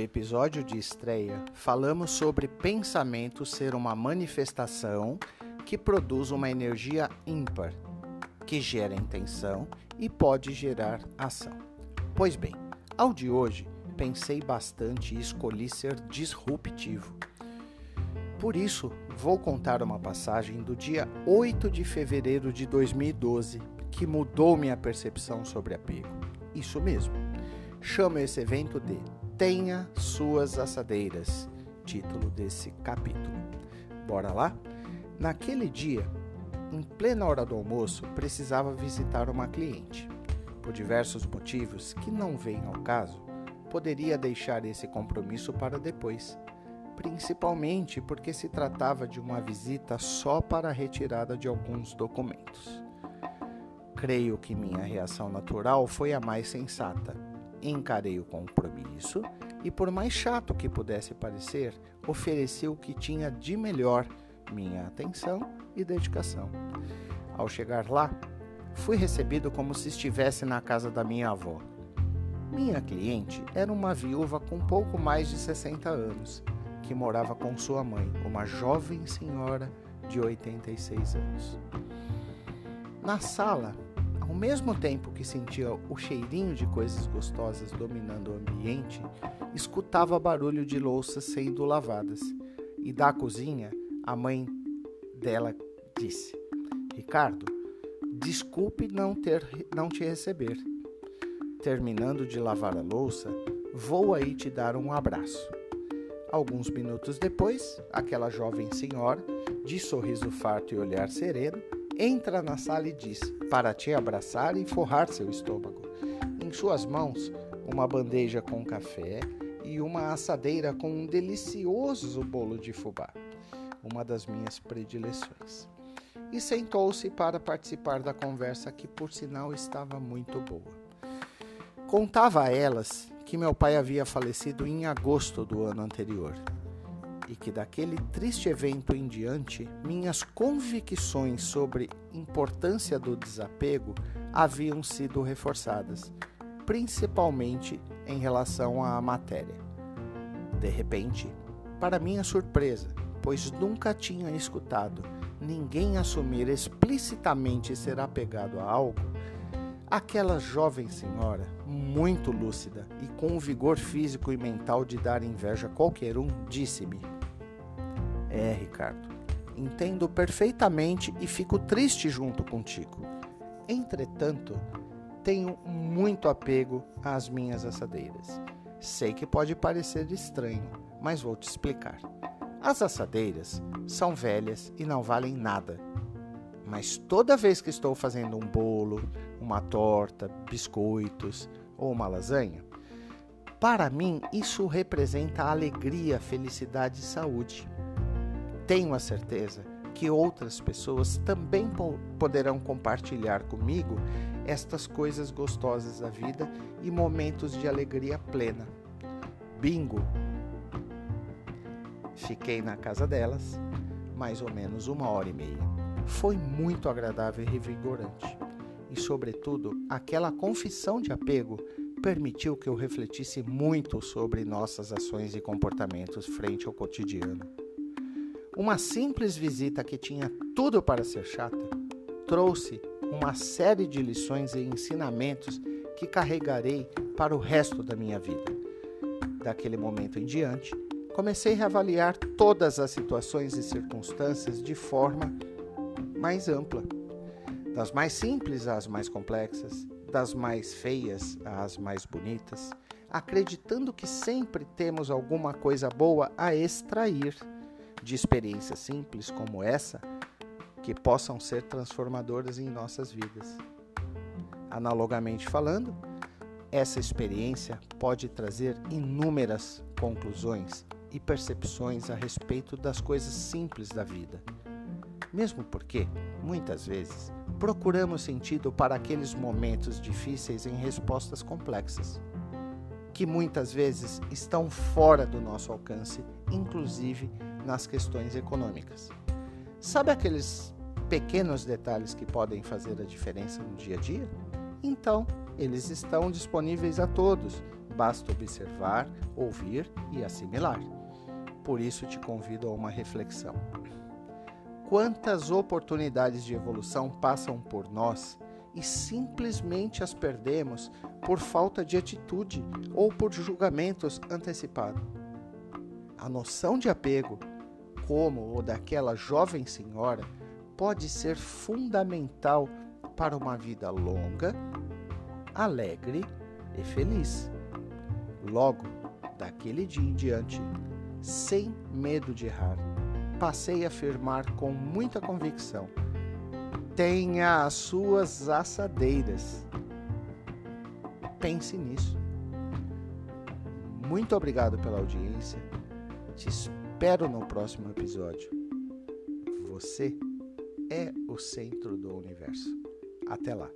episódio de estreia, falamos sobre pensamento ser uma manifestação que produz uma energia ímpar, que gera intenção e pode gerar ação. Pois bem, ao de hoje, pensei bastante e escolhi ser disruptivo. Por isso, vou contar uma passagem do dia 8 de fevereiro de 2012 que mudou minha percepção sobre apego. Isso mesmo. Chamo esse evento de Tenha Suas Assadeiras, título desse capítulo. Bora lá? Naquele dia, em plena hora do almoço, precisava visitar uma cliente. Por diversos motivos que não vêm ao caso, poderia deixar esse compromisso para depois, principalmente porque se tratava de uma visita só para a retirada de alguns documentos. Creio que minha reação natural foi a mais sensata Encarei o compromisso e, por mais chato que pudesse parecer, ofereci o que tinha de melhor, minha atenção e dedicação. Ao chegar lá, fui recebido como se estivesse na casa da minha avó. Minha cliente era uma viúva com pouco mais de 60 anos, que morava com sua mãe, uma jovem senhora de 86 anos. Na sala, ao mesmo tempo que sentia o cheirinho de coisas gostosas dominando o ambiente, escutava barulho de louças sendo lavadas. E da cozinha, a mãe dela disse: Ricardo, desculpe não, ter, não te receber. Terminando de lavar a louça, vou aí te dar um abraço. Alguns minutos depois, aquela jovem senhora, de sorriso farto e olhar sereno, entra na sala e diz: Para te abraçar e forrar seu estômago. Em suas mãos, uma bandeja com café e uma assadeira com um delicioso bolo de fubá, uma das minhas predileções. E sentou-se para participar da conversa que, por sinal, estava muito boa. Contava a elas que meu pai havia falecido em agosto do ano anterior e que daquele triste evento em diante, minhas convicções sobre importância do desapego haviam sido reforçadas, principalmente em relação à matéria. De repente, para minha surpresa, pois nunca tinha escutado ninguém assumir explicitamente ser apegado a algo, aquela jovem senhora, muito lúcida e com o vigor físico e mental de dar inveja a qualquer um, disse-me: é, Ricardo, entendo perfeitamente e fico triste junto contigo. Entretanto, tenho muito apego às minhas assadeiras. Sei que pode parecer estranho, mas vou te explicar. As assadeiras são velhas e não valem nada. Mas toda vez que estou fazendo um bolo, uma torta, biscoitos ou uma lasanha, para mim isso representa alegria, felicidade e saúde tenho a certeza que outras pessoas também poderão compartilhar comigo estas coisas gostosas da vida e momentos de alegria plena. Bingo! Fiquei na casa delas mais ou menos uma hora e meia. Foi muito agradável e revigorante. E, sobretudo, aquela confissão de apego permitiu que eu refletisse muito sobre nossas ações e comportamentos frente ao cotidiano. Uma simples visita que tinha tudo para ser chata trouxe uma série de lições e ensinamentos que carregarei para o resto da minha vida. Daquele momento em diante, comecei a reavaliar todas as situações e circunstâncias de forma mais ampla, das mais simples às mais complexas, das mais feias às mais bonitas, acreditando que sempre temos alguma coisa boa a extrair de experiências simples como essa que possam ser transformadoras em nossas vidas. Analogamente falando, essa experiência pode trazer inúmeras conclusões e percepções a respeito das coisas simples da vida. Mesmo porque, muitas vezes, procuramos sentido para aqueles momentos difíceis em respostas complexas, que muitas vezes estão fora do nosso alcance, inclusive nas questões econômicas. Sabe aqueles pequenos detalhes que podem fazer a diferença no dia a dia? Então, eles estão disponíveis a todos, basta observar, ouvir e assimilar. Por isso te convido a uma reflexão. Quantas oportunidades de evolução passam por nós e simplesmente as perdemos por falta de atitude ou por julgamentos antecipados? A noção de apego, como o daquela jovem senhora, pode ser fundamental para uma vida longa, alegre e feliz. Logo, daquele dia em diante, sem medo de errar, passei a afirmar com muita convicção: tenha as suas assadeiras. Pense nisso. Muito obrigado pela audiência. Te espero no próximo episódio. Você é o centro do universo. Até lá.